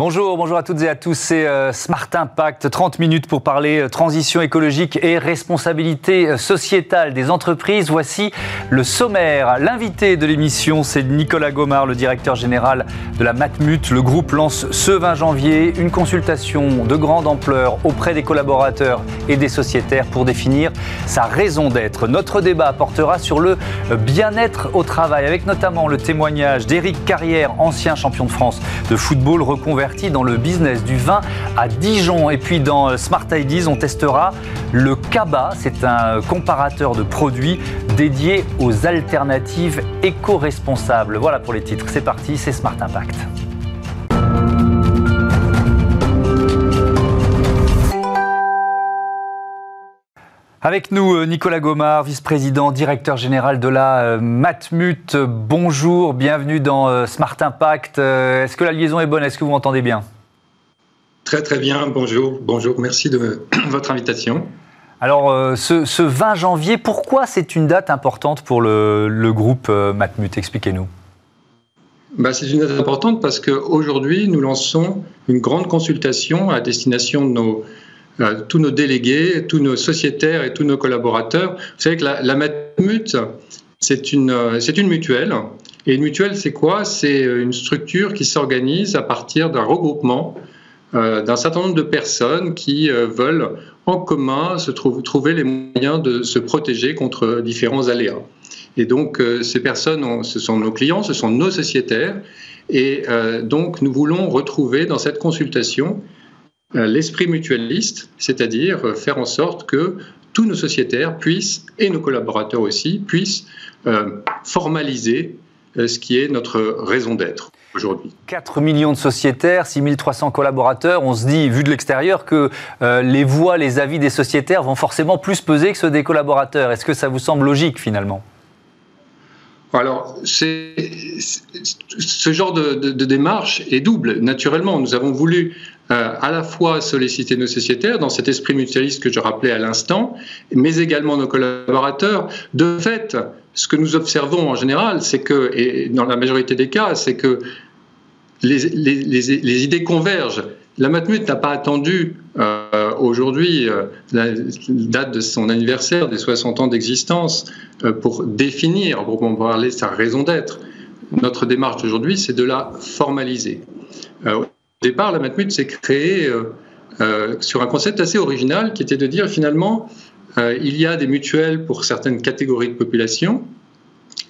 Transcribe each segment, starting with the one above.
Bonjour, bonjour à toutes et à tous. C'est euh, Smart Impact, 30 minutes pour parler euh, transition écologique et responsabilité euh, sociétale des entreprises. Voici le sommaire. L'invité de l'émission, c'est Nicolas Gomard, le directeur général de la Matmut. Le groupe lance ce 20 janvier une consultation de grande ampleur auprès des collaborateurs et des sociétaires pour définir sa raison d'être. Notre débat portera sur le bien-être au travail, avec notamment le témoignage d'Éric Carrière, ancien champion de France de football reconverti dans le business du vin à Dijon. Et puis dans Smart Ideas, on testera le Kaba. C'est un comparateur de produits dédié aux alternatives éco-responsables. Voilà pour les titres. C'est parti, c'est Smart Impact. Avec nous, euh, Nicolas Gomard, vice-président, directeur général de la euh, Matmut. Bonjour, bienvenue dans euh, Smart Impact. Est-ce que la liaison est bonne? Est-ce que vous m'entendez bien? Très très bien, bonjour, bonjour, merci de votre invitation. Alors, ce, 20 janvier, pourquoi c'est une date importante pour le, groupe Matmut? Expliquez-nous. Bah, c'est une date importante parce qu'aujourd'hui, nous lançons une grande consultation à destination de nos tous nos délégués, tous nos sociétaires et tous nos collaborateurs. Vous savez que la, Matmut, c'est une, euh, une mutuelle. Et une mutuelle, c'est quoi? C'est une structure qui s'organise à partir d'un regroupement euh, d'un certain nombre de personnes qui veulent en commun se trouver les moyens de se protéger contre différents aléas. Et donc, ces personnes, ce sont nos clients, ce sont nos sociétaires. Et donc, nous voulons retrouver dans cette consultation euh, l'esprit mutualiste, c'est-à-dire euh, faire en sorte que tous nos sociétaires puissent, et nos collaborateurs aussi, puissent euh, formaliser ce qui est notre raison d'être aujourd'hui. 4 millions de sociétaires, 6300 collaborateurs, on se dit, vu de l'extérieur, que les voix, les avis des sociétaires vont forcément plus peser que ceux des collaborateurs. Est-ce que ça vous semble logique finalement? Alors, ce genre de, de, démarche est double. Naturellement, nous avons voulu euh, à la fois solliciter nos sociétaires dans cet esprit mutualiste que je rappelais à l'instant, mais également nos collaborateurs. De fait, ce que nous observons en général, c'est que, et dans la majorité des cas, c'est que les, idées convergent. La Matmut n'a pas attendu euh, aujourd'hui euh, la date de son anniversaire des 60 ans d'existence pour définir, pour parler sa raison d'être. Notre démarche aujourd'hui, c'est de la formaliser. Au départ, la Matmut s'est créée euh, euh, sur un concept assez original qui était de dire finalement, euh, il y a des mutuelles pour certaines catégories de population,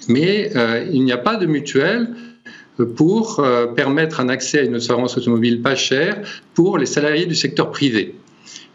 mais il n'y a pas de mutuelle pour permettre un accès à une assurance automobile pas chère pour les salariés du secteur privé.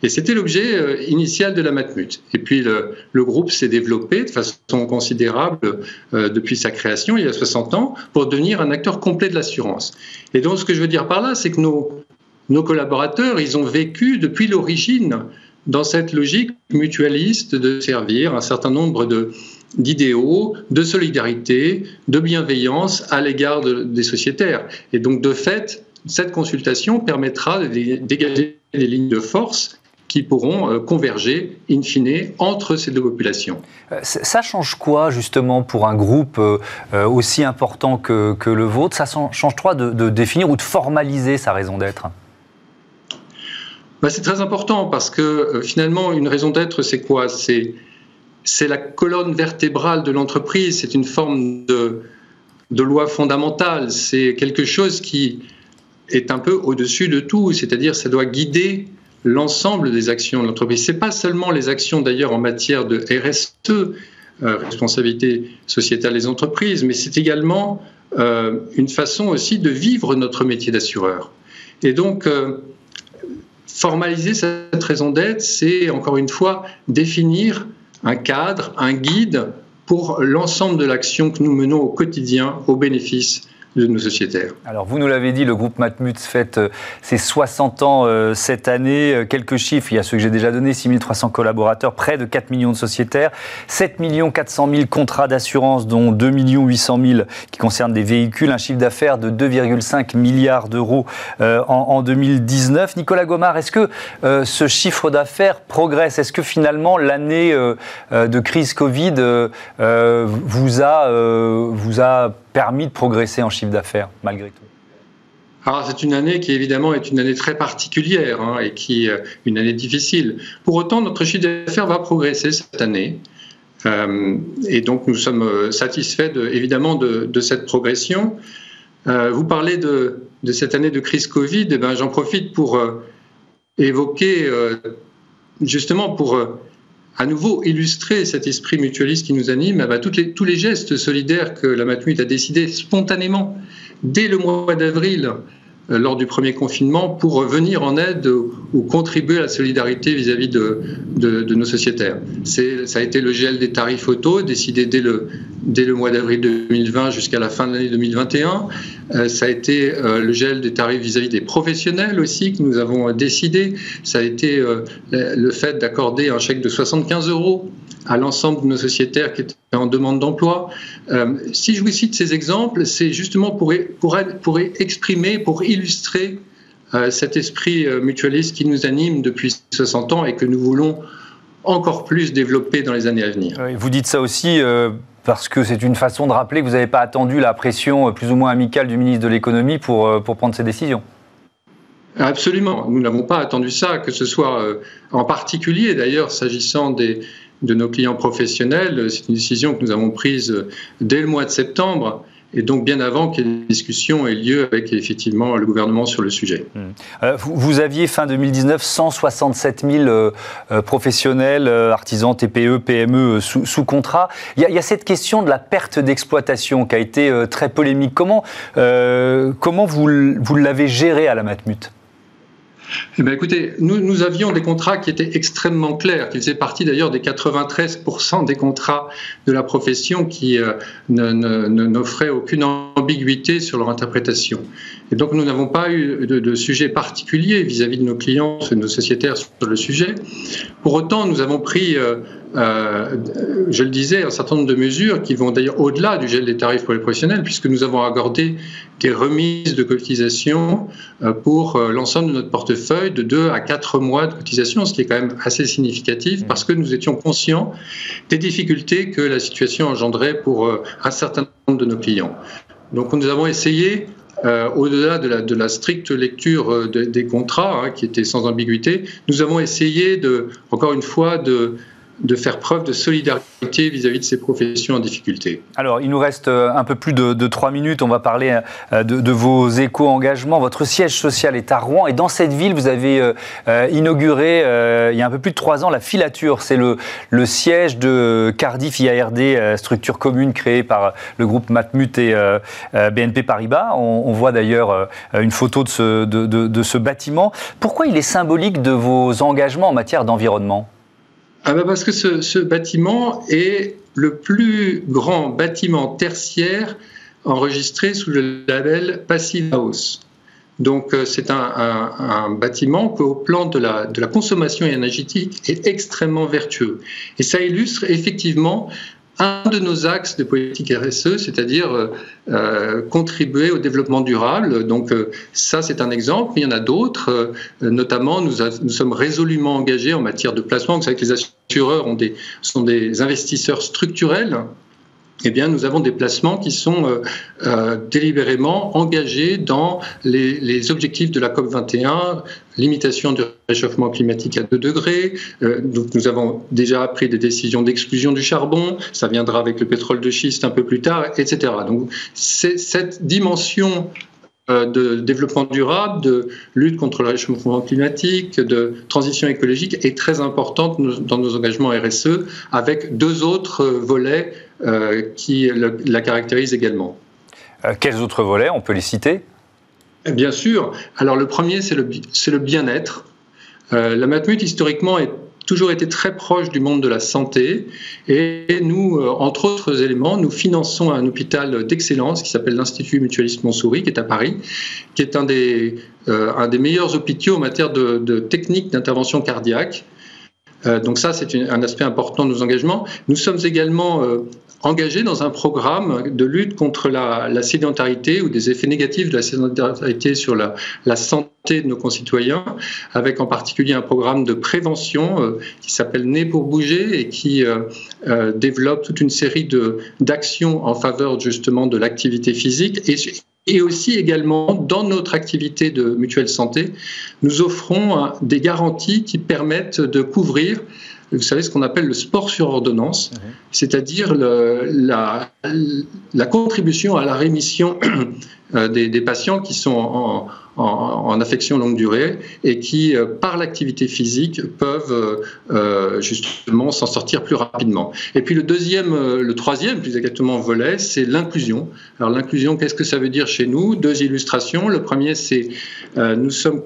Et c'était l'objet euh, initial de la Matmut. Et puis le, groupe s'est développé de façon considérable euh, depuis sa création, il y a 60 ans, pour devenir un acteur complet de l'assurance. Et donc ce que je veux dire par là, c'est que nos, nos collaborateurs, ils ont vécu depuis l'origine dans cette logique mutualiste de servir un certain nombre de, d'idéaux, de solidarité, de bienveillance à l'égard des sociétaires. Et donc, de fait, cette consultation permettra de dégager des lignes de force qui pourront euh, converger in fine entre ces deux populations. Euh, ça change quoi justement pour un groupe euh, aussi important que, que le vôtre? Ça change quoi de, de, définir ou de formaliser sa raison d'être? Bah, C'est très important parce que finalement une raison d'être c'est quoi? C'est c'est la colonne vertébrale de l'entreprise, c'est une forme de, de loi fondamentale, c'est quelque chose qui est un peu au-dessus de tout, c'est-à-dire ça doit guider l'ensemble des actions de l'entreprise. Ce n'est pas seulement les actions d'ailleurs en matière de RSE, euh, responsabilité sociétale des entreprises, mais c'est également euh, une façon aussi de vivre notre métier d'assureur. Et donc, euh, formaliser cette raison d'être, c'est encore une fois définir un cadre, un guide pour l'ensemble de l'action que nous menons au quotidien au bénéfice Alors, vous nous l'avez dit, le groupe Matmut fête euh, ses 60 ans euh, cette année. Euh, quelques chiffres, il y a ceux que j'ai déjà donnés 6300 collaborateurs, près de 4 millions de sociétaires, 7 400 000 contrats d'assurance, dont 2 800 000 qui concernent des véhicules, un chiffre d'affaires de 2,5 milliards d'euros en, 2019. Nicolas Gomard, est-ce que ce chiffre d'affaires progresse? Est-ce que finalement l'année de crise Covid vous a, vous a permis de progresser en chiffre d'affaires, malgré tout alors c'est une année qui évidemment est une année très particulière hein, et qui euh, une année difficile. Pour autant, notre chiffre d'affaires va progresser cette année. Euh, et donc nous sommes euh, satisfaits de, évidemment de, cette progression. Euh, vous parlez de, de, cette année de crise Covid, eh ben, j'en profite pour évoquer justement pour à nouveau illustrer cet esprit mutualiste qui nous anime, eh ben, tous les gestes solidaires que la Matmut a décidé spontanément dès le mois d'avril lors du premier confinement pour venir en aide ou contribuer à la solidarité vis-à-vis de, nos sociétaires. Ça a été le gel des tarifs auto décidé dès le, dès le mois d'avril 2020 jusqu'à la fin de l'année 2021. Euh, ça a été euh, le gel des tarifs vis-à-vis des professionnels aussi que nous avons décidé. Ça a été le fait d'accorder un chèque de 75 euros à l'ensemble de nos sociétaires qui étaient en demande d'emploi. Euh, si je vous cite ces exemples, c'est justement pour, pour, pour, exprimer, pour illustrer euh, cet esprit euh, mutualiste qui nous anime depuis 60 ans et que nous voulons encore plus développer dans les années à venir. Vous dites ça aussi parce que c'est une façon de rappeler que vous n'avez pas attendu la pression plus ou moins amicale du ministre de l'économie pour, pour prendre ces décisions. Absolument, nous n'avons pas attendu ça, que ce soit en particulier d'ailleurs s'agissant des, de nos clients professionnels. C'est une décision que nous avons prise dès le mois de septembre et donc bien avant que les discussions aient lieu avec effectivement le gouvernement sur le sujet. Mmh. Euh, vous, aviez fin 2019 167 000 euh, euh, professionnels, artisans, TPE, PME sous, contrat. Il y, a, cette question de la perte d'exploitation qui a été très polémique. Comment, comment vous, vous l'avez gérée à la Matmut? Eh bien, écoutez, nous, avions des contrats qui étaient extrêmement clairs, qui faisaient partie d'ailleurs des 93% des contrats de la profession qui euh, n'offraient aucune ambiguïté sur leur interprétation. Et donc, nous n'avons pas eu de, de sujet particulier vis-à-vis de nos clients, de nos sociétaires sur le sujet. Pour autant, nous avons pris euh, euh, je le disais, un certain nombre de mesures qui vont d'ailleurs au-delà du gel des tarifs pour les professionnels, puisque nous avons accordé des remises de cotisation euh, pour euh, l'ensemble de notre portefeuille de 2 à 4 mois de cotisation, ce qui est quand même assez significatif, parce que nous étions conscients des difficultés que la situation engendrait pour un certain nombre de nos clients. Donc nous avons essayé au-delà de la, stricte lecture de, des contrats, hein, qui était sans ambiguïté, nous avons essayé de, encore une fois, de, de faire preuve de solidarité vis-à-vis de ces professions en difficulté. Alors, il nous reste euh, un peu plus de, trois minutes. On va parler euh, de, vos éco-engagements. Votre siège social est à Rouen et dans cette ville, vous avez euh, inauguré il y a un peu plus de trois ans la filature. C'est le, siège de Cardiff IARD, structure commune créée par le groupe Matmut et BNP Paribas. On, voit d'ailleurs une photo de de, de ce bâtiment. Pourquoi il est symbolique de vos engagements en matière d'environnement? Ah bah parce que ce, ce, bâtiment est le plus grand bâtiment tertiaire enregistré sous le label Passive House. Donc euh, c'est un, bâtiment qui, au plan de la, de la consommation énergétique, est extrêmement vertueux. Et ça illustre effectivement un de nos axes de politique RSE, c'est-à-dire euh, euh, contribuer au développement durable. Donc euh, ça, c'est un exemple. Il y en a d'autres. Notamment, nous, sommes résolument engagés en matière de placement. Vous savez que les assureurs sont des investisseurs structurels eh bien, nous avons des placements qui sont euh, euh, délibérément engagés dans les, objectifs de la COP 21, limitation du réchauffement climatique à 2 degrés. Euh, donc, nous avons déjà pris des décisions d'exclusion du charbon. Ça viendra avec le pétrole de schiste un peu plus tard, etc. Donc, cette dimension euh, de développement durable, de lutte contre le réchauffement climatique, de transition écologique est très importante dans nos engagements RSE, avec deux autres volets euh, qui la caractérisent également. Euh, quels autres volets On peut les citer? Bien sûr. Alors le premier, c'est le, le bien-être. la Matmut, historiquement, est toujours été très proche du monde de la santé et nous, euh, entre autres éléments, nous finançons un hôpital d'excellence qui s'appelle l'Institut Mutualiste Montsouris, qui est à Paris, qui est un des, euh, un des meilleurs hôpitaux en matière de, de techniques d'intervention cardiaque. Euh, donc ça, c'est un aspect important de nos engagements. Nous sommes également engagés dans un programme de lutte contre la, sédentarité ou des effets négatifs de la sédentarité sur la, santé de nos concitoyens, avec en particulier un programme de prévention euh, qui s'appelle Né pour bouger et qui euh, euh, développe toute une série d'actions en faveur justement de l'activité physique et aussi également dans notre activité de mutuelle santé, nous offrons des garanties qui permettent de couvrir vous savez, ce qu'on appelle le sport sur ordonnance, mhm. c'est-à-dire la, la, contribution à la rémission euh, des, des, patients qui sont en, en, affection longue durée et qui, euh, par l'activité physique, peuvent euh, euh, justement s'en sortir plus rapidement. Et puis le deuxième, le troisième, plus exactement, volet, c'est l'inclusion. Alors l'inclusion, qu'est-ce que ça veut dire chez nous? Deux illustrations. Le premier, c'est nous sommes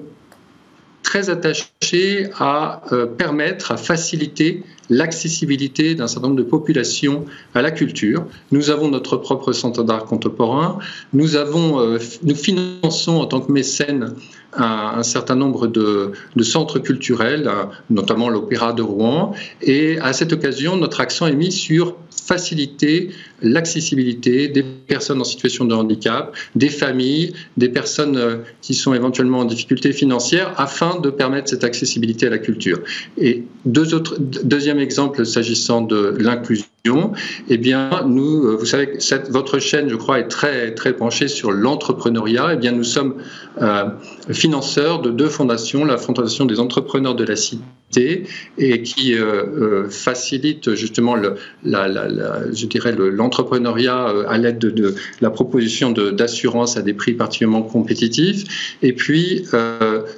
très attachés à permettre, à faciliter l'accessibilité d'un certain nombre de populations à la culture. Nous avons notre propre centre d'art contemporain. Nous, avons, euh, nous finançons en tant que mécène un, certain nombre de, de, centres culturels, notamment l'Opéra de Rouen. Et à cette occasion, notre accent est mis sur faciliter l'accessibilité des personnes en situation de handicap, des familles, des personnes euh, qui sont éventuellement en difficulté financière, afin de permettre cette accessibilité à la culture. Et deux autres, deuxième exemple s'agissant de l'inclusion eh bien, nous, euh, vous savez, cette, votre chaîne, je crois, est très, très penchée sur l'entrepreneuriat. Eh bien, nous sommes euh, financeurs de deux fondations, la Fondation des entrepreneurs de la cité et qui euh, facilite justement je dirais l'entrepreneuriat à l'aide de, la proposition d'assurance à des prix particulièrement compétitifs. Et puis,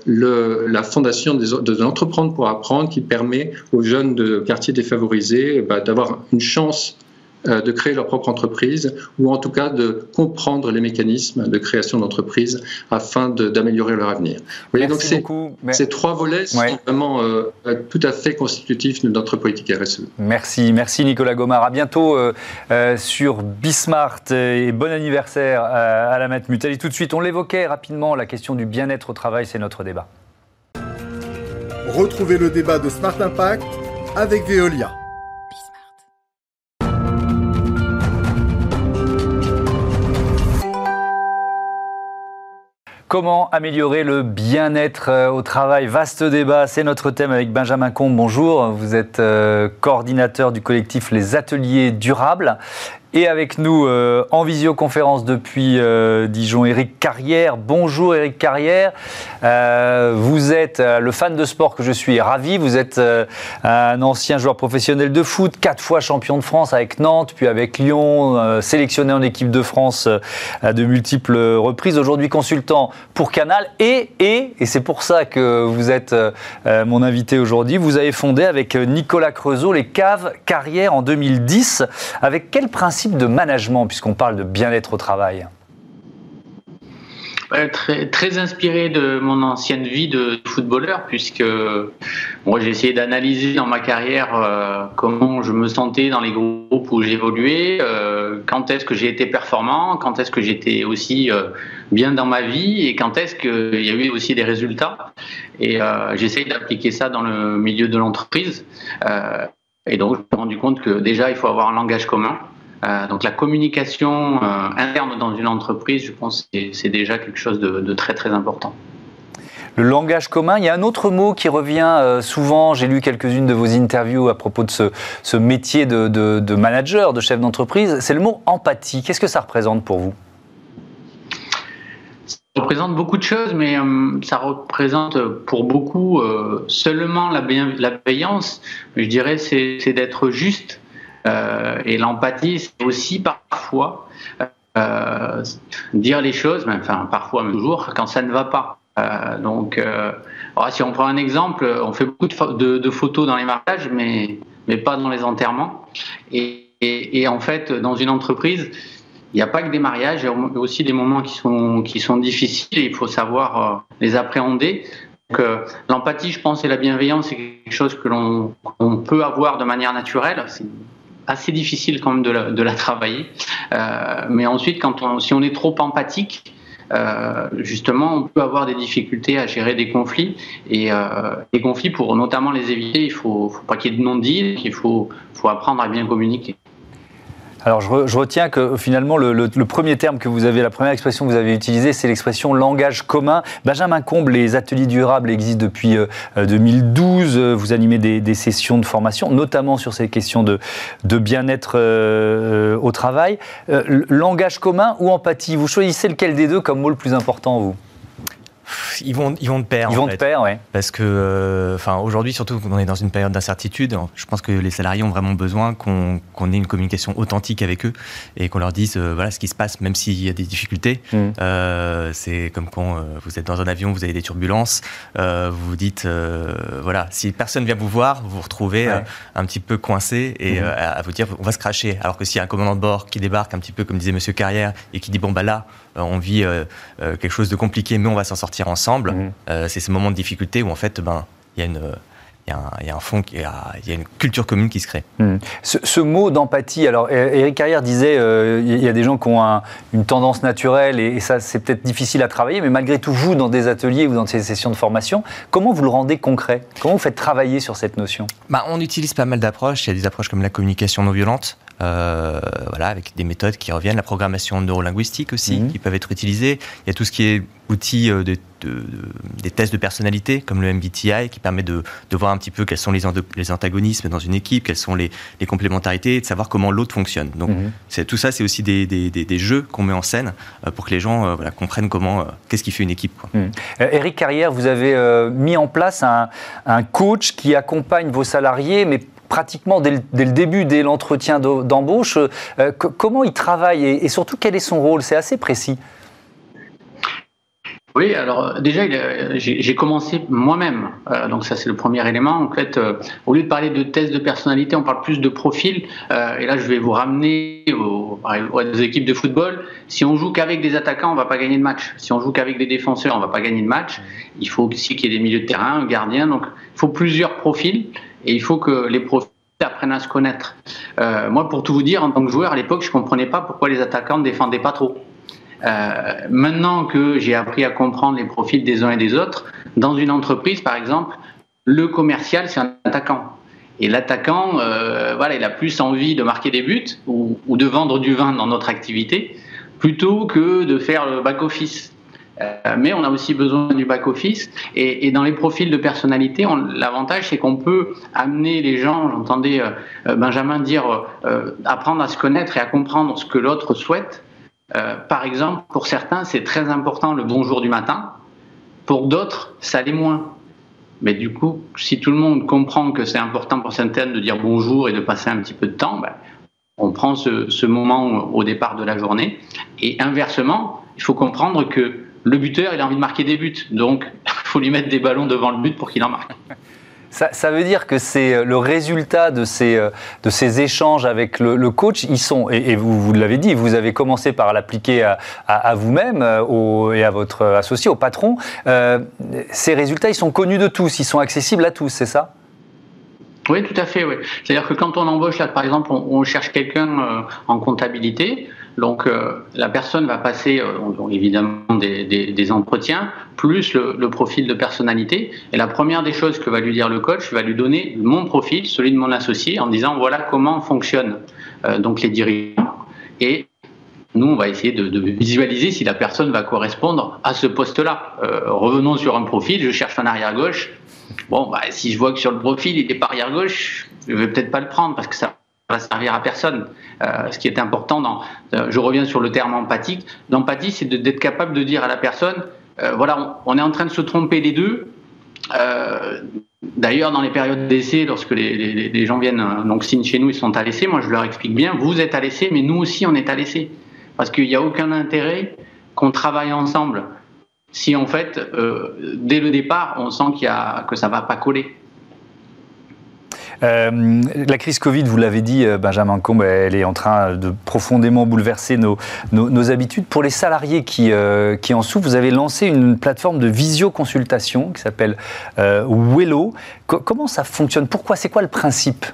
la Fondation des, de l'entreprendre pour apprendre qui permet aux jeunes de quartiers défavorisés bah, d'avoir une chance euh, de créer leur propre entreprise ou en tout cas de comprendre les mécanismes de création d'entreprise afin d'améliorer leur avenir. Vous voyez, donc ces, trois volets sont vraiment euh, tout à fait constitutifs de notre politique RSE. Merci, merci Nicolas Gomard. À bientôt euh, sur Bismart et bon anniversaire à la Met Mutuelle. tout de suite, on l'évoquait rapidement, la question du bien-être au travail, c'est notre débat. Retrouvez le débat de Smart Impact avec Veolia. Comment améliorer le bien-être euh, au travail? Vaste débat, c'est notre thème avec Benjamin Combe. Bonjour, vous êtes euh, coordinateur du collectif Les Ateliers Durables et avec nous euh, en visioconférence depuis euh, Dijon, Eric Carrière. Bonjour Eric Carrière. Euh, vous êtes le fan de sport que je suis ravi. Vous êtes un ancien joueur professionnel de foot, quatre fois champion de France avec Nantes, puis avec Lyon, sélectionné en équipe de France à de multiples reprises. Aujourd'hui consultant pour Canal et, et, et c'est pour ça que vous êtes mon invité aujourd'hui, vous avez fondé avec Nicolas Creusot les caves Carrière en 2010. Avec quel principe de management, puisqu'on parle de bien-être au travail Très, très, inspiré de mon ancienne vie de footballeur, puisque moi j'ai essayé d'analyser dans ma carrière euh, comment je me sentais dans les groupes où j'évoluais, euh, quand est-ce que j'ai été performant, quand est-ce que j'étais aussi euh, bien dans ma vie et quand est-ce qu'il y a eu aussi des résultats. Et j'essaye d'appliquer ça dans le milieu de l'entreprise. et donc je me suis rendu compte que déjà il faut avoir un langage commun. Euh, donc la communication euh, interne dans une entreprise, je pense que c'est déjà quelque chose de, très très important. Le langage commun, il y a un autre mot qui revient euh, souvent, j'ai lu quelques-unes de vos interviews à propos de ce, métier de, manager, de chef d'entreprise, c'est le mot empathie. Qu'est-ce que ça représente pour vous? Ça représente beaucoup de choses, mais ça représente pour beaucoup seulement la, bienveillance. Je dirais c'est d'être juste et l'empathie, c'est aussi parfois euh, dire les choses, mais enfin parfois même toujours, quand ça ne va pas. Euh, donc, si on prend un exemple, on fait beaucoup de, photos dans les mariages, mais, mais pas dans les enterrements. Et, et, en fait, dans une entreprise, il n'y a pas que des mariages, il y a aussi des moments qui sont, qui sont difficiles et il faut savoir les appréhender. Donc, l'empathie, je pense, et la bienveillance, c'est quelque chose que l'on peut avoir de manière naturelle assez difficile quand même de la, de la travailler. Euh, mais ensuite, quand on, si on est trop empathique, euh, justement, on peut avoir des difficultés à gérer des conflits. Et euh, les conflits, pour notamment les éviter, il faut, faut pas qu'il y ait de non-dit, il faut, faut apprendre à bien communiquer. Alors je, retiens que finalement le, premier terme que vous avez, la première expression que vous avez utilisée, c'est l'expression langage commun. Benjamin Comble, les ateliers durables existent depuis 2012. Euh, vous animez des, sessions de formation, notamment sur ces questions de, bien-être euh, au travail. langage commun ou empathie? Vous choisissez lequel des deux comme mot le plus important, vous? Ils vont, ils vont de pair. Ils vont de pair, oui. Parce que, euh, enfin, aujourd'hui, surtout qu'on est dans une période d'incertitude, je pense que les salariés ont vraiment besoin qu'on ait une communication authentique avec eux et qu'on leur dise, euh, voilà, ce qui se passe, même s'il y a des difficultés. Mm. Euh, c'est comme quand vous êtes dans un avion, vous avez des turbulences, vous vous dites, voilà, si personne vient vous voir, vous vous retrouvez un petit peu coincé et mm. à, vous dire, on va se cracher. Alors que s'il y a un commandant de bord qui débarque un petit peu, comme disait Monsieur Carrière, et qui dit, bon, bah là, on vit quelque chose de compliqué, mais on va s'en sortir ensemble. Mhm. Euh, c'est ces moments de difficulté où en fait, ben, il y a une il y, a un fond, il y a, une culture commune qui se crée. Mhm. Ce, mot d'empathie, alors Eric Carrière disait, euh, il y a des gens qui ont une tendance naturelle et, ça c'est peut-être difficile à travailler, mais malgré tout, vous, dans des ateliers ou dans ces sessions de formation, comment vous le rendez concret? Comment vous faites travailler sur cette notion? Bah, On utilise pas mal d'approches. Il y a des approches comme la communication non violente, euh, voilà, avec des méthodes qui reviennent, la programmation neurolinguistique aussi, mhm. qui peuvent être utilisées. Il y a tout ce qui est outils euh, de, des tests de personnalité, comme le MBTI, qui permet de, voir un petit peu quels sont les, les, antagonismes dans une équipe, quelles sont les, les complémentarités, et de savoir comment l'autre fonctionne. Donc, mhm. tout ça, c'est aussi des, des, des jeux qu'on met en scène euh, pour que les gens voilà, comprennent comment, qu'est-ce qui fait une équipe. Quoi. Mhm. Eric Carrière, vous avez mis en place un, un coach qui accompagne vos salariés, mais pratiquement dès le, début, dès l'entretien d'embauche. Euh, comment il travaille et, surtout quel est son rôle? C'est assez précis. Oui, alors déjà, j'ai commencé moi-même. Euh, donc ça, c'est le premier élément. En fait, euh, au lieu de parler de tests de personnalité, on parle plus de profil. et là, je vais vous ramener aux, équipes de football. Si on joue qu'avec des attaquants, on va pas gagner de match. Si on joue qu'avec des défenseurs, on va pas gagner de match. Il faut aussi qu'il y ait des milieux de terrain, un gardien. Donc, il faut plusieurs profils. Et il faut que les profils apprennent à se connaître. Euh, moi, pour tout vous dire, en tant que joueur, à l'époque, je comprenais pas pourquoi les attaquants ne défendaient pas trop. Euh, maintenant que j'ai appris à comprendre les profils des uns et des autres, dans une entreprise, par exemple, le commercial, c'est un attaquant. Et l'attaquant, euh, voilà, il a plus envie de marquer des buts ou, de vendre du vin dans notre activité plutôt que de faire le back-office. Euh, mais on a aussi besoin du back-office. Et, dans les profils de personnalité, l'avantage, c'est qu'on peut amener les gens, j'entendais Benjamin dire, apprendre à se connaître et à comprendre ce que l'autre souhaite. Par exemple, pour certains, c'est très important le bonjour du matin. Pour d'autres, ça l'est moins. Mais du coup, si tout le monde comprend que c'est important pour certaines de dire bonjour et de passer un petit peu de temps, ben, on prend ce, ce moment au départ de la journée. Et inversement, il faut comprendre que le buteur, il a envie de marquer des buts. Donc, il faut lui mettre des ballons devant le but pour qu'il en marque. Ça, veut dire que c'est euh, le résultat de ces, euh, de ces échanges avec le, coach. Ils sont, et, vous, vous l'avez dit, vous avez commencé par l'appliquer à, vous-même euh, et à votre associé, au patron. ces résultats, ils sont connus de tous, ils sont accessibles à tous, c'est ça? Oui, tout à fait. Oui. C'est-à-dire que quand on embauche, là, par exemple, on, cherche quelqu'un en comptabilité, donc euh, la personne va passer euh, évidemment des, entretiens, plus le, profil de personnalité. Et la première des choses que va lui dire le coach, va lui donner mon profil, celui de mon associé, en disant voilà comment fonctionnent euh, donc les dirigeants. Et nous, on va essayer de, visualiser si la personne va correspondre à ce poste-là. revenons sur un profil, je cherche un arrière-gauche. Bon, bah, si je vois que sur le profil, il n'est pas arrière-gauche, je ne vais peut-être pas le prendre parce que ça va servir à personne. Euh, ce qui est important, euh, je reviens sur le terme empathique, l'empathie c'est d'être capable de dire à la personne, euh, voilà, on, est en train de se tromper les deux. D'ailleurs, dans les périodes d'essai, lorsque les, gens viennent, donc signent chez nous, ils sont à l'essai, moi je leur explique bien, vous êtes à l'essai, mais nous aussi on est à l'essai. Parce qu'il n'y a aucun intérêt qu'on travaille ensemble si en fait, dès le départ, on sent qu'il y a, que ça ne va pas coller. Euh, la crise Covid, vous l'avez dit, euh, Benjamin Combe, elle est en train de profondément bouleverser nos, habitudes. Pour les salariés qui, euh, qui en souffrent, vous avez lancé une plateforme de visioconsultation qui s'appelle Wello. comment ça fonctionne? Pourquoi? C'est quoi le principe?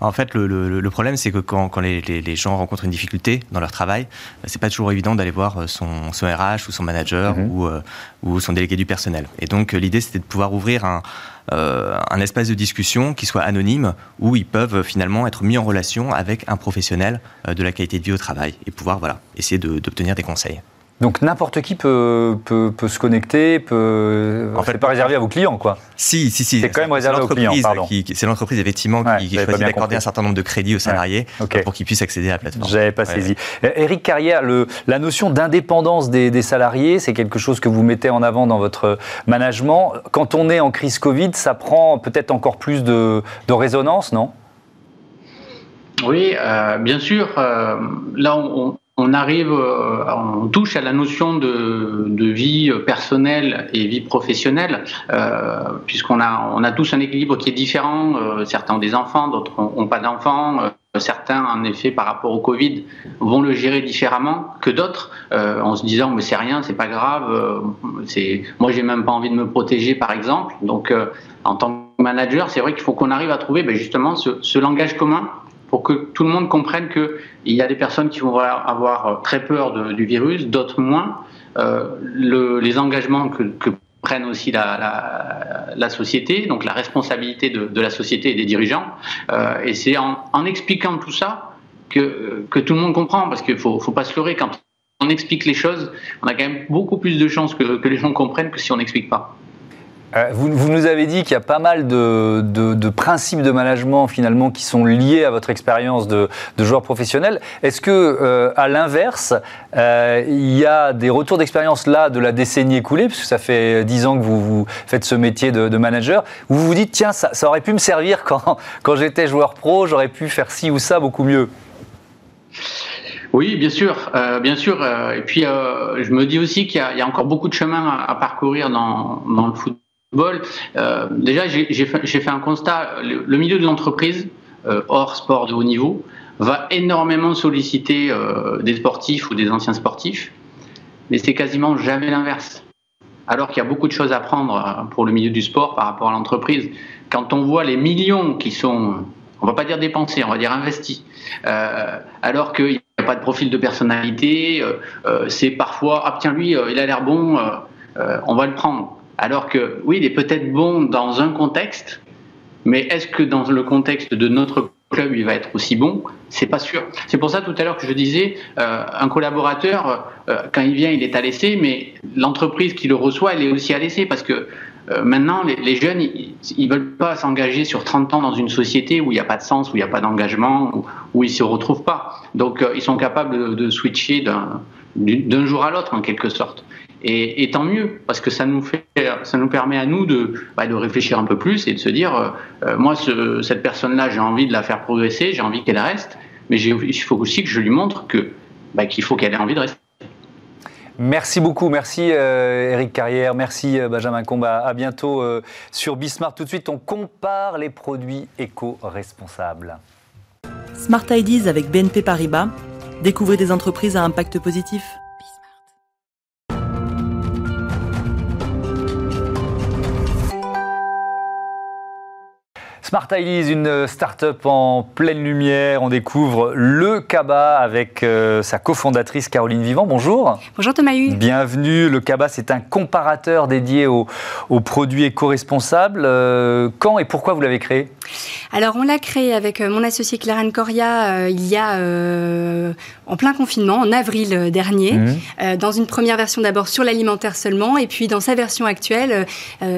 En fait, le, problème, c'est que quand, les, gens rencontrent une difficulté dans leur travail, c'est pas toujours évident d'aller voir son, RH ou son manager mhm. ou, ou, son délégué du personnel. Et donc, l'idée, c'était de pouvoir ouvrir un, un espace de discussion qui soit anonyme où ils peuvent finalement être mis en relation avec un professionnel de la qualité de vie au travail et pouvoir voilà, essayer d'obtenir des conseils. Donc n'importe qui peut, peut, se connecter, peut. En fait, c'est pas réservé à vos clients, quoi. Si, si, si. C'est quand même réservé aux clients. C'est l'entreprise effectivement qui, choisit d'accorder un certain nombre de crédits aux salariés pour qu'ils puissent accéder à la plateforme. J'avais pas saisi. Eric euh, Carrière, le, la notion d'indépendance des, des, salariés, c'est quelque chose que vous mettez en avant dans votre management. Quand on est en crise Covid, ça prend peut-être encore plus de, de résonance, non? Oui, euh, bien sûr. Euh, là, on, on arrive, euh, on touche à la notion de, vie personnelle et vie professionnelle, euh, puisqu'on a, on a tous un équilibre qui est différent. Euh, certains ont des enfants, d'autres n'ont pas d'enfants. Certains, en effet, par rapport au Covid, vont le gérer différemment que d'autres, en se disant mais c'est rien, c'est pas grave. c'est, moi, j'ai même pas envie de me protéger, par exemple. Donc, en tant que manager, c'est vrai qu'il faut qu'on arrive à trouver ben, justement ce langage commun pour que tout le monde comprenne qu'il y a des personnes qui vont avoir très peur du virus, d'autres moins. Euh, les engagements que, prennent aussi la, société, donc la responsabilité de, la société et des dirigeants. Euh, et c'est en, expliquant tout ça que, tout le monde comprend, parce qu'il ne faut, pas se leurrer. Quand on explique les choses, on a quand même beaucoup plus de chances que les gens comprennent que si on n'explique pas. Euh, vous, nous avez dit qu'il y a pas mal de, principes de management finalement qui sont liés à votre expérience de, joueur professionnel. Est-ce que, euh, à l'inverse, euh, il y a des retours d'expérience là de la décennie écoulée, puisque ça fait dix ans que vous, faites ce métier de, manager, où vous vous dites tiens ça, aurait pu me servir quand, quand j'étais joueur pro, j'aurais pu faire ci ou ça beaucoup mieux? Oui, bien sûr, bien sûr. et puis, je me dis aussi qu'il y, a encore beaucoup de chemin à, parcourir dans, dans le euh, déjà, j'ai fait, un constat. Le, milieu de l'entreprise, euh, hors sport de haut niveau, va énormément solliciter euh, des sportifs ou des anciens sportifs, mais c'est quasiment jamais l'inverse. Alors qu'il y a beaucoup de choses à prendre pour le milieu du sport par rapport à l'entreprise. Quand on voit les millions qui sont, on va pas dire dépensés, on va dire investis, alors qu'il n'y a pas de profil de personnalité, c'est parfois, ah tiens lui, il a l'air bon, on va le prendre. Alors que oui, il est peut-être bon dans un contexte, mais est-ce que dans le contexte de notre club, il va être aussi bon? C'est pas sûr. C'est pour ça tout à l'heure que je disais, euh, un collaborateur, euh, quand il vient, il est à laisser, mais l'entreprise qui le reçoit, elle est aussi à laisser parce que euh, maintenant, les, jeunes, ils, ne veulent pas s'engager sur 30 ans dans une société où il n'y a pas de sens, où il n'y a pas d'engagement, où, ils se retrouvent pas. Donc, ils sont capables de switcher d'un jour à l'autre, en quelque sorte. Et, tant mieux, parce que ça nous, fait, ça nous permet à nous de, bah, de réfléchir un peu plus et de se dire, euh, euh, moi, ce, cette personne-là, j'ai envie de la faire progresser, j'ai envie qu'elle reste, mais il faut aussi que je lui montre que, bah, qu'il faut qu'elle ait envie de rester. Merci beaucoup, merci euh, Eric Carrière, merci Benjamin Combat. À bientôt sur Bismart. Tout de suite, on compare les produits éco-responsables. Smart Ideas avec BNP Paribas. Découvrez des entreprises à impact positif. Smart Ideas, une start-up en pleine lumière. On découvre le CABA avec euh, sa cofondatrice Caroline Vivant. Bonjour. Bonjour Thomas Hugues. Bienvenue. Le CABA, c'est un comparateur dédié aux, produits éco-responsables. Euh, quand et pourquoi vous l'avez créé? Alors, on l'a créé avec euh, mon associé Clarence Coria il y a en plein confinement, en avril dernier, mmh. dans une première version d'abord sur l'alimentaire seulement, et puis dans sa version actuelle,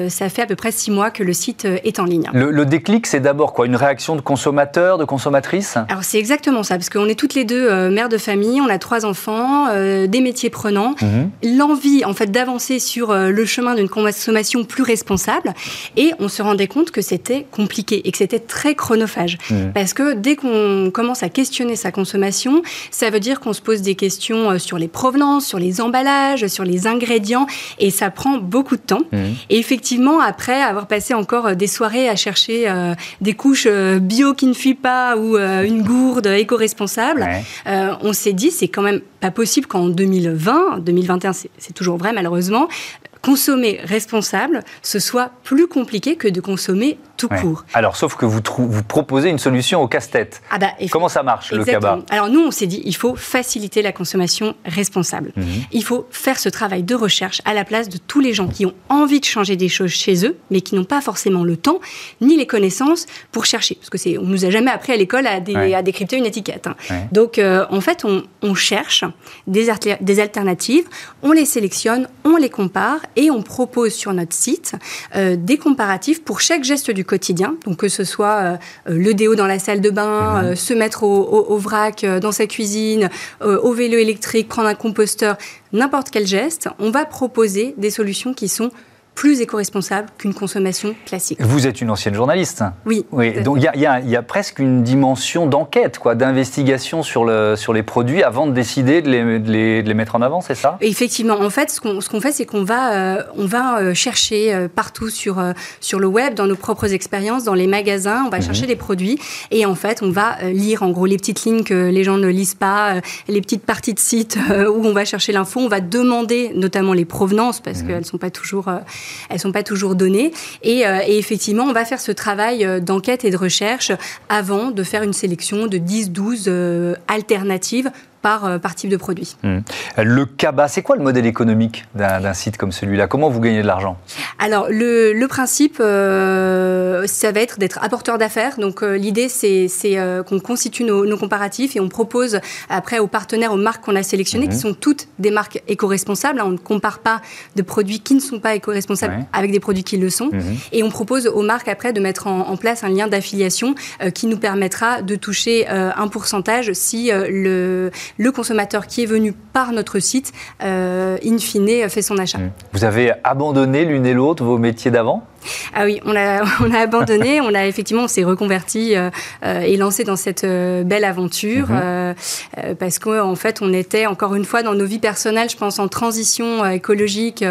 ça fait à peu près six mois que le site est en ligne. le déclic, c'est d'abord quoi Une réaction de consommateur, de consommatrice Alors c'est exactement ça, parce qu'on est toutes les deux euh, mères de famille, on a trois enfants, euh, des métiers prenants, mhm. l'envie en fait d'avancer sur euh, le chemin d'une consommation plus responsable, et on se rendait compte que c'était compliqué et que c'était très chronophage, mhm. parce que dès qu'on commence à questionner sa consommation, ça veut dire qu'on se pose des questions sur les provenances, sur les emballages, sur les ingrédients, et ça prend beaucoup de temps. Mhm. Et effectivement, après avoir passé encore des soirées à chercher des couches euh, bio qui ne fuient pas ou euh, une gourde éco-responsable, euh, on s'est dit c'est quand même pas possible qu'en 2020, 2021 c'est toujours vrai malheureusement, consommer responsable, ce soit plus compliqué que de consommer tout court. Alors, sauf que vous, vous proposez une solution au casse-tête. Ah bah, Comment ça marche, le cabas? Alors, nous, on s'est dit, il faut faciliter la consommation responsable. Mhm. Il faut faire ce travail de recherche à la place de tous les gens qui ont envie de changer des choses chez eux, mais qui n'ont pas forcément le temps ni les connaissances pour chercher. Parce que c'est, on nous a jamais appris à l'école à, décrypter une étiquette. Hein. Donc, euh, en fait, on, cherche des, des alternatives, on les sélectionne, on les compare et on propose sur notre site euh, des comparatifs pour chaque geste du quotidien. Donc que ce soit euh, le déo dans la salle de bain, mhm. euh, se mettre au, vrac dans sa cuisine, au vélo électrique, prendre un composteur, n'importe quel geste, on va proposer des solutions qui sont plus éco-responsable qu'une consommation classique. Vous êtes une ancienne journaliste. Oui. oui. Donc il y, y, a presque une dimension d'enquête, quoi, d'investigation sur, le, sur les produits avant de décider de les, de les, de les mettre en avant, c'est ça? Effectivement. En fait, ce qu'on ce fait, c'est qu'on va, euh, on va euh, chercher euh, partout sur, sur le web, dans nos propres expériences, dans les magasins, on va mhm. chercher des produits et en fait, on va lire en gros les petites lignes que les gens ne lisent pas, les petites parties de sites où on va chercher l'info, on va demander notamment les provenances parce mhm. qu'elles ne sont pas toujours elles sont pas toujours données. Euh, et, effectivement, on va faire ce travail euh, d'enquête et de recherche avant de faire une sélection de 10-12 euh, alternatives euh, par, type de produit. Hmm. Le CABA, c'est quoi le modèle économique d'un site comme celui-là? Comment vous gagnez de l'argent? Alors, le, principe, euh, ça va être d'être apporteur d'affaires. Donc, euh, l'idée, c'est qu'on constitue nos, comparatifs et on propose après aux partenaires, aux marques qu'on a sélectionnées, qui mhm. sont toutes des marques éco-responsables. On ne compare pas de produits qui ne sont pas éco-responsables avec des produits qui le sont. Mhm. Et on propose aux marques après de mettre en, place un lien d'affiliation qui nous permettra de toucher un pourcentage si le, le consommateur qui est venu par notre site, euh, in fine, fait son achat. Vous avez abandonné l'une et l'autre vos métiers d'avant? Ah oui, on a, on a abandonné, on a effectivement, on s'est reconverti euh, euh, et lancé dans cette euh, belle aventure mhm. parce qu'en fait, on était encore une fois dans nos vies personnelles, je pense, en transition écologique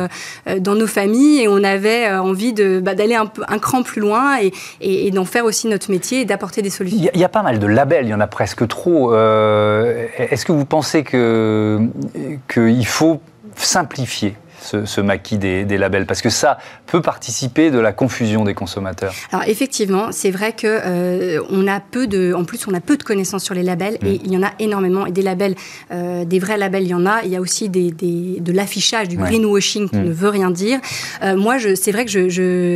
dans nos familles et on avait envie de, bah, d'aller un, un, cran plus loin et, et, d'en faire aussi notre métier et d'apporter des solutions. Il y, a, pas mal de labels, il y en a presque trop. est-ce que vous pensez qu'il faut simplifier? Ce, maquis des, labels Parce que ça peut participer de la confusion des consommateurs. Alors effectivement, c'est vrai que euh, on a peu de, en plus on a peu de connaissances sur les labels et mm. il y en a énormément. Et des labels, euh, des vrais labels, il y en a. Il y a aussi des, de l'affichage, du greenwashing qui mm. ne veut rien dire. Euh, moi, c'est vrai que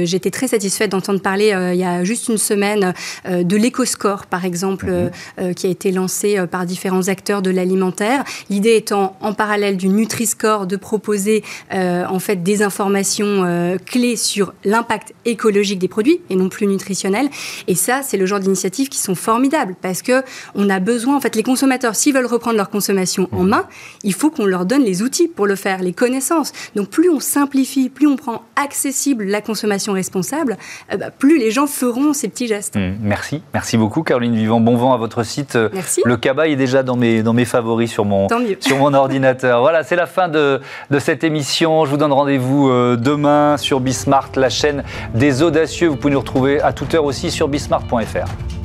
j'étais très satisfaite d'entendre parler il y a juste une semaine de l'éco-score, par exemple, mm-hmm. qui a été lancé par différents acteurs de l'alimentaire. L'idée étant en parallèle du Nutri-Score de proposer euh, en fait des informations euh, clés sur l'impact écologique des produits et non plus nutritionnel. Et ça, c'est le genre d'initiatives qui sont formidables parce que on a besoin, en fait, les consommateurs, s'ils veulent reprendre leur consommation en main, il faut qu'on leur donne les outils pour le faire, les connaissances. Donc, plus on simplifie, plus on prend accessible la consommation responsable, euh, bah, plus les gens feront ces petits gestes. Mmh, merci, merci beaucoup, Caroline Vivant. Bon vent à votre site. Merci. Le cabas est déjà dans mes, dans mes favoris sur mon, sur mon ordinateur. Voilà, c'est la fin de, de cette émission. Je vous donne rendez-vous euh, demain sur Bismart, la chaîne des audacieux. Vous pouvez nous retrouver à toute heure aussi sur bismart.fr.